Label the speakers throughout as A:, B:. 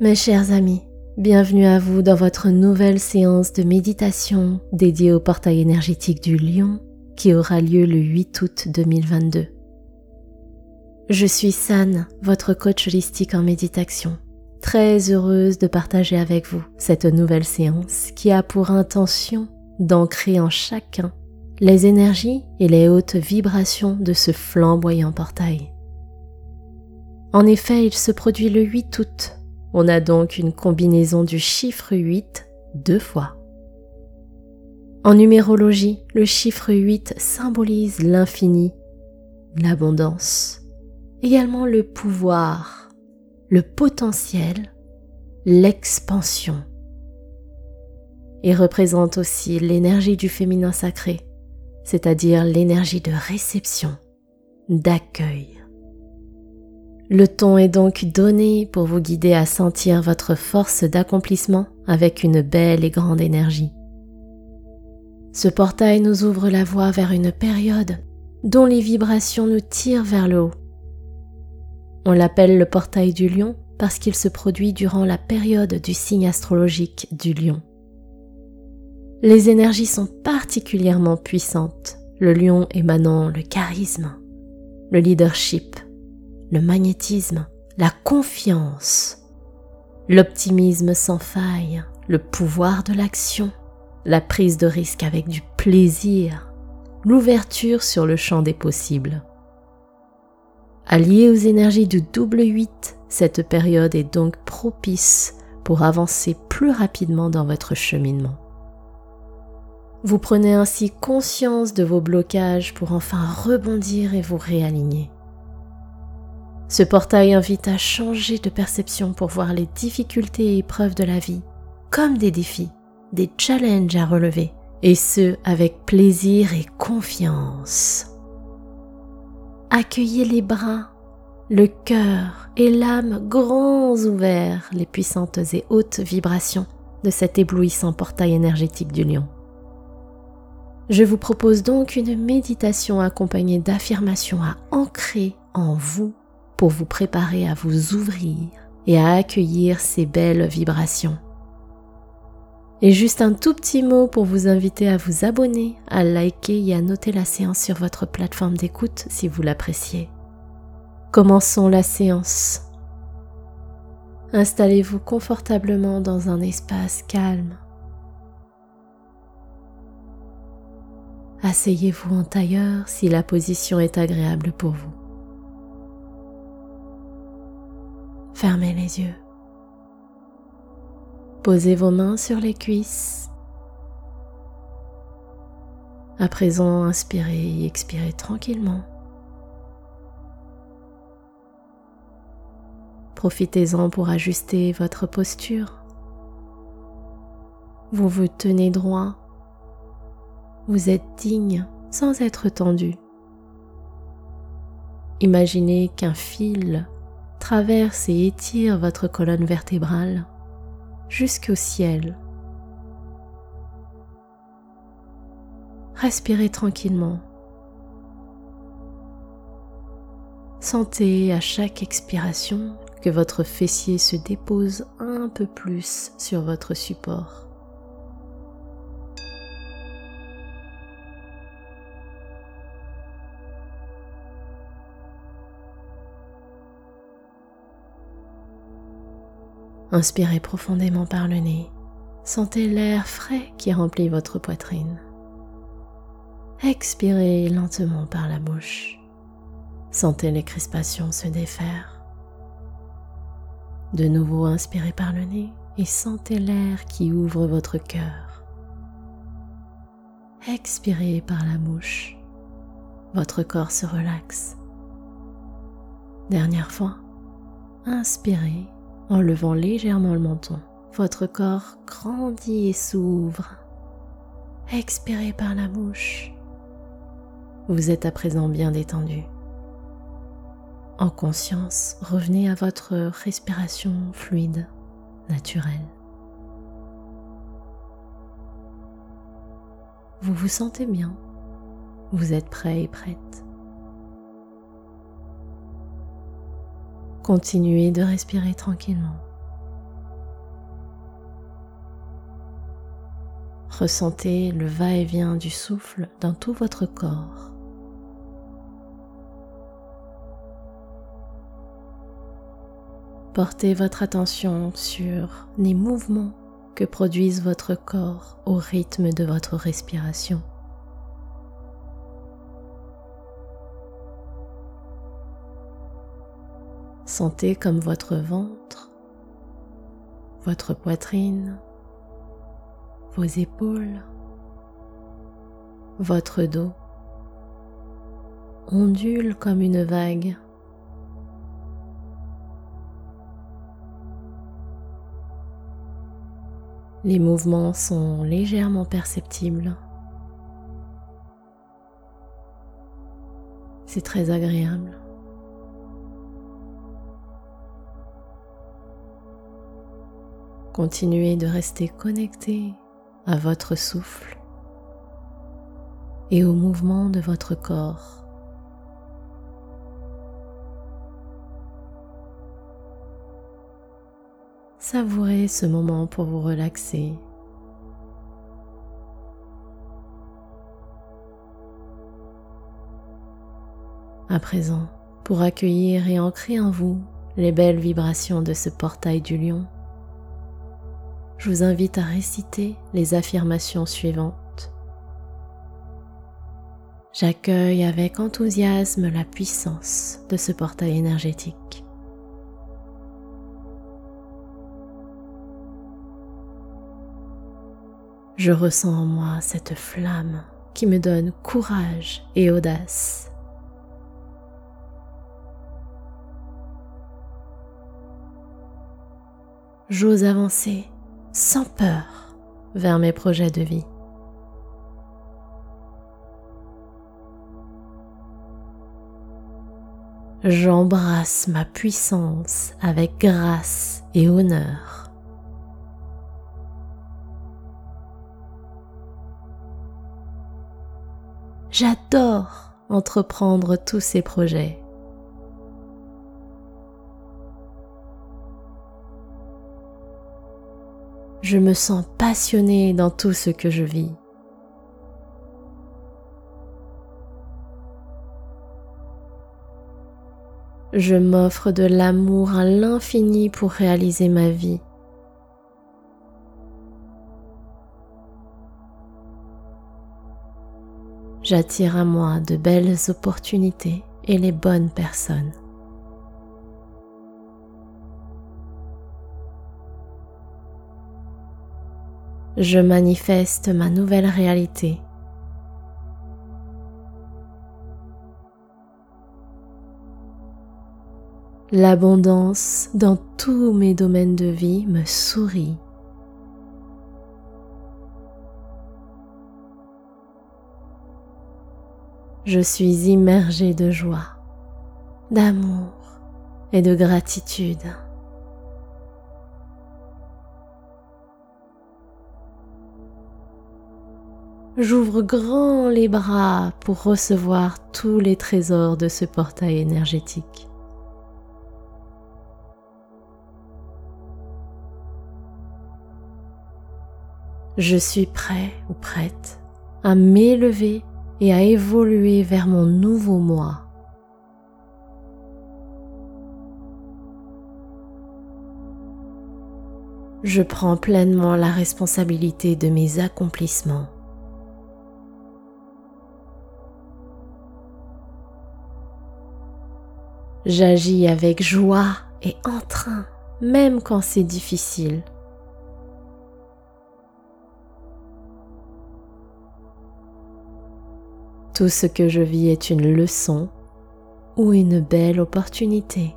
A: Mes chers amis, bienvenue à vous dans votre nouvelle séance de méditation dédiée au portail énergétique du lion qui aura lieu le 8 août 2022. Je suis San, votre coach holistique en méditation, très heureuse de partager avec vous cette nouvelle séance qui a pour intention d'ancrer en chacun les énergies et les hautes vibrations de ce flamboyant portail. En effet, il se produit le 8 août on a donc une combinaison du chiffre 8 deux fois. En numérologie, le chiffre 8 symbolise l'infini, l'abondance, également le pouvoir, le potentiel, l'expansion, et représente aussi l'énergie du féminin sacré, c'est-à-dire l'énergie de réception, d'accueil. Le ton est donc donné pour vous guider à sentir votre force d'accomplissement avec une belle et grande énergie. Ce portail nous ouvre la voie vers une période dont les vibrations nous tirent vers le haut. On l'appelle le portail du lion parce qu'il se produit durant la période du signe astrologique du lion. Les énergies sont particulièrement puissantes, le lion émanant le charisme, le leadership, le magnétisme, la confiance, l'optimisme sans faille, le pouvoir de l'action, la prise de risque avec du plaisir, l'ouverture sur le champ des possibles. Alliée aux énergies du double 8, cette période est donc propice pour avancer plus rapidement dans votre cheminement. Vous prenez ainsi conscience de vos blocages pour enfin rebondir et vous réaligner. Ce portail invite à changer de perception pour voir les difficultés et épreuves de la vie comme des défis, des challenges à relever, et ce avec plaisir et confiance. Accueillez les bras, le cœur et l'âme grands ouverts les puissantes et hautes vibrations de cet éblouissant portail énergétique du lion. Je vous propose donc une méditation accompagnée d'affirmations à ancrer en vous pour vous préparer à vous ouvrir et à accueillir ces belles vibrations. Et juste un tout petit mot pour vous inviter à vous abonner, à liker et à noter la séance sur votre plateforme d'écoute si vous l'appréciez. Commençons la séance. Installez-vous confortablement dans un espace calme. Asseyez-vous en tailleur si la position est agréable pour vous. Fermez les yeux. Posez vos mains sur les cuisses. À présent, inspirez et expirez tranquillement. Profitez-en pour ajuster votre posture. Vous vous tenez droit. Vous êtes digne sans être tendu. Imaginez qu'un fil traverse et étire votre colonne vertébrale jusqu'au ciel. Respirez tranquillement. Sentez à chaque expiration que votre fessier se dépose un peu plus sur votre support. Inspirez profondément par le nez. Sentez l'air frais qui remplit votre poitrine. Expirez lentement par la bouche. Sentez les crispations se défaire. De nouveau, inspirez par le nez et sentez l'air qui ouvre votre cœur. Expirez par la bouche. Votre corps se relaxe. Dernière fois, inspirez en levant légèrement le menton. Votre corps grandit et s'ouvre. Expirez par la bouche. Vous êtes à présent bien détendu. En conscience, revenez à votre respiration fluide, naturelle. Vous vous sentez bien. Vous êtes prêt et prête. Continuez de respirer tranquillement. Ressentez le va-et-vient du souffle dans tout votre corps. Portez votre attention sur les mouvements que produisent votre corps au rythme de votre respiration. Sentez comme votre ventre, votre poitrine, vos épaules, votre dos ondule comme une vague. Les mouvements sont légèrement perceptibles. C'est très agréable. Continuez de rester connecté à votre souffle et au mouvement de votre corps. Savourez ce moment pour vous relaxer. À présent, pour accueillir et ancrer en vous les belles vibrations de ce portail du lion, je vous invite à réciter les affirmations suivantes. J'accueille avec enthousiasme la puissance de ce portail énergétique. Je ressens en moi cette flamme qui me donne courage et audace. J'ose avancer sans peur vers mes projets de vie. J'embrasse ma puissance avec grâce et honneur. J'adore entreprendre tous ces projets. Je me sens passionné dans tout ce que je vis. Je m'offre de l'amour à l'infini pour réaliser ma vie. J'attire à moi de belles opportunités et les bonnes personnes. Je manifeste ma nouvelle réalité. L'abondance dans tous mes domaines de vie me sourit. Je suis immergée de joie, d'amour et de gratitude. J'ouvre grand les bras pour recevoir tous les trésors de ce portail énergétique. Je suis prêt ou prête à m'élever et à évoluer vers mon nouveau moi. Je prends pleinement la responsabilité de mes accomplissements. J'agis avec joie et entrain, même quand c'est difficile. Tout ce que je vis est une leçon ou une belle opportunité.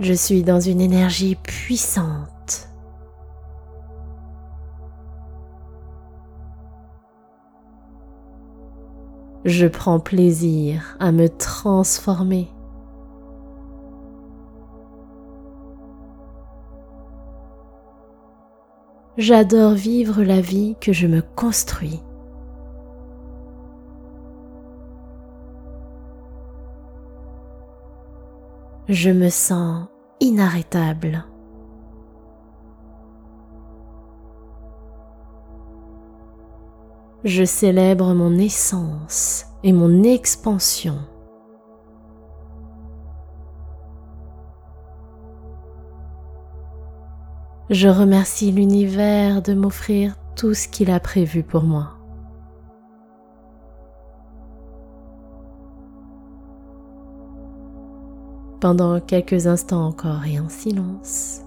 A: Je suis dans une énergie puissante Je prends plaisir à me transformer. J'adore vivre la vie que je me construis. Je me sens inarrêtable. Je célèbre mon essence et mon expansion. Je remercie l'univers de m'offrir tout ce qu'il a prévu pour moi. Pendant quelques instants encore et en silence,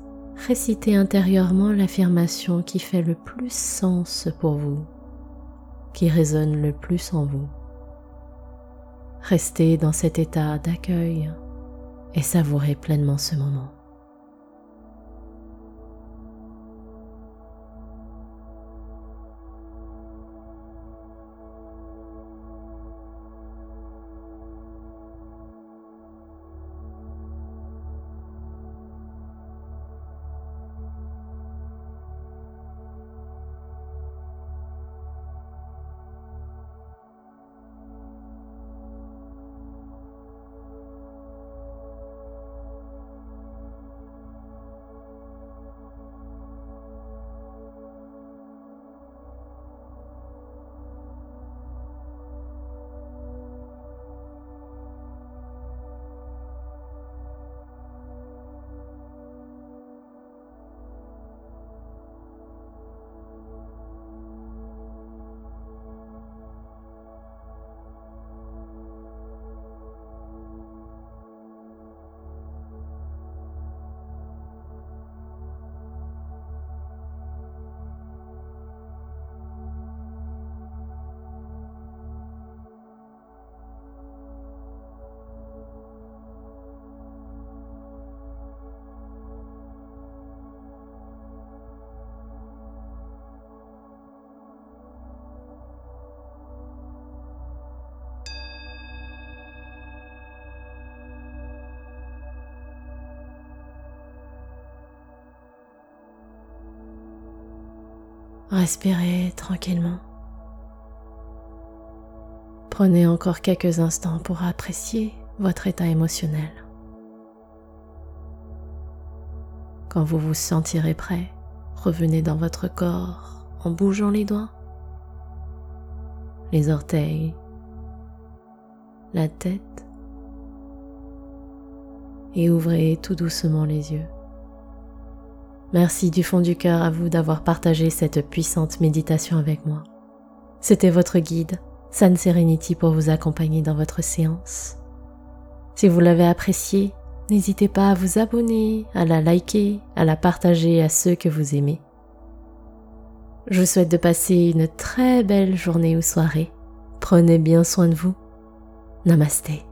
A: récitez intérieurement l'affirmation qui fait le plus sens pour vous, qui résonne le plus en vous. Restez dans cet état d'accueil et savourez pleinement ce moment. Respirez tranquillement. Prenez encore quelques instants pour apprécier votre état émotionnel. Quand vous vous sentirez prêt, revenez dans votre corps en bougeant les doigts, les orteils, la tête et ouvrez tout doucement les yeux. Merci du fond du cœur à vous d'avoir partagé cette puissante méditation avec moi. C'était votre guide, San Serenity, pour vous accompagner dans votre séance. Si vous l'avez apprécié, n'hésitez pas à vous abonner, à la liker, à la partager à ceux que vous aimez. Je vous souhaite de passer une très belle journée ou soirée. Prenez bien soin de vous. Namasté.